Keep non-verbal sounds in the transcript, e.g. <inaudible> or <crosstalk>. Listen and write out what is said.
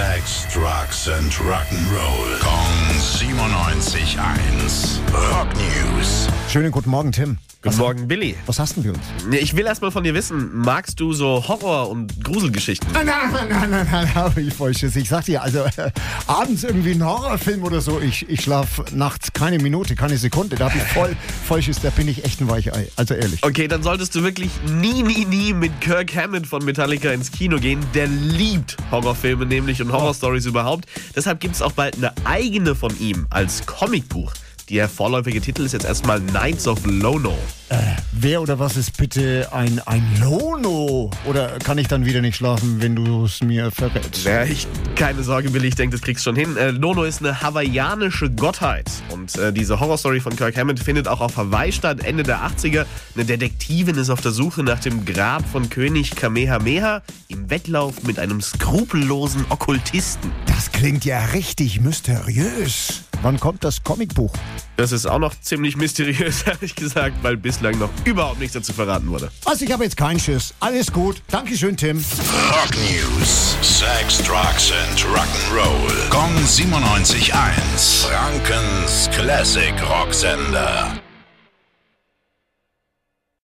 Sex, Drugs and Rock'n'Roll. Kong 97.1. Rock News. Schönen guten Morgen, Tim. Guten Morgen, Billy. Was hast denn wir uns? Ich will erst mal von dir wissen, magst du so Horror- und Gruselgeschichten? Nein, nein, nein, nein, nein, habe ich Falsches. Ich sag dir, also äh, abends irgendwie ein Horrorfilm oder so, ich, ich schlaf nachts keine Minute, keine Sekunde. Da habe ich voll <laughs> Falsches, da bin ich echt ein Weichei. Also ehrlich. Okay, dann solltest du wirklich nie, nie, nie mit Kirk Hammett von Metallica ins Kino gehen. Der liebt Horrorfilme nämlich und Horrorstories überhaupt. Deshalb gibt es auch bald eine eigene von ihm als Comicbuch. Der vorläufige Titel ist jetzt erstmal Knights of Lono. Wer oder was ist bitte ein, ein Lono? Oder kann ich dann wieder nicht schlafen, wenn du es mir verrätst? Ja, ich, keine Sorge, Billy, ich denke, das kriegst du schon hin. Äh, Lono ist eine hawaiianische Gottheit. Und äh, diese Horrorstory von Kirk Hammett findet auch auf Hawaii statt, Ende der 80er. Eine Detektivin ist auf der Suche nach dem Grab von König Kamehameha im Wettlauf mit einem skrupellosen Okkultisten. Das klingt ja richtig mysteriös. Wann kommt das Comicbuch? Das ist auch noch ziemlich mysteriös, <laughs> ehrlich gesagt, weil bislang noch überhaupt nichts dazu verraten wurde. Also ich habe jetzt keinen Schiss. Alles gut. Dankeschön, Tim. Rock News. Sex, Drugs and Rock'n'Roll. Kong 97.1. Frankens Classic Rocksender.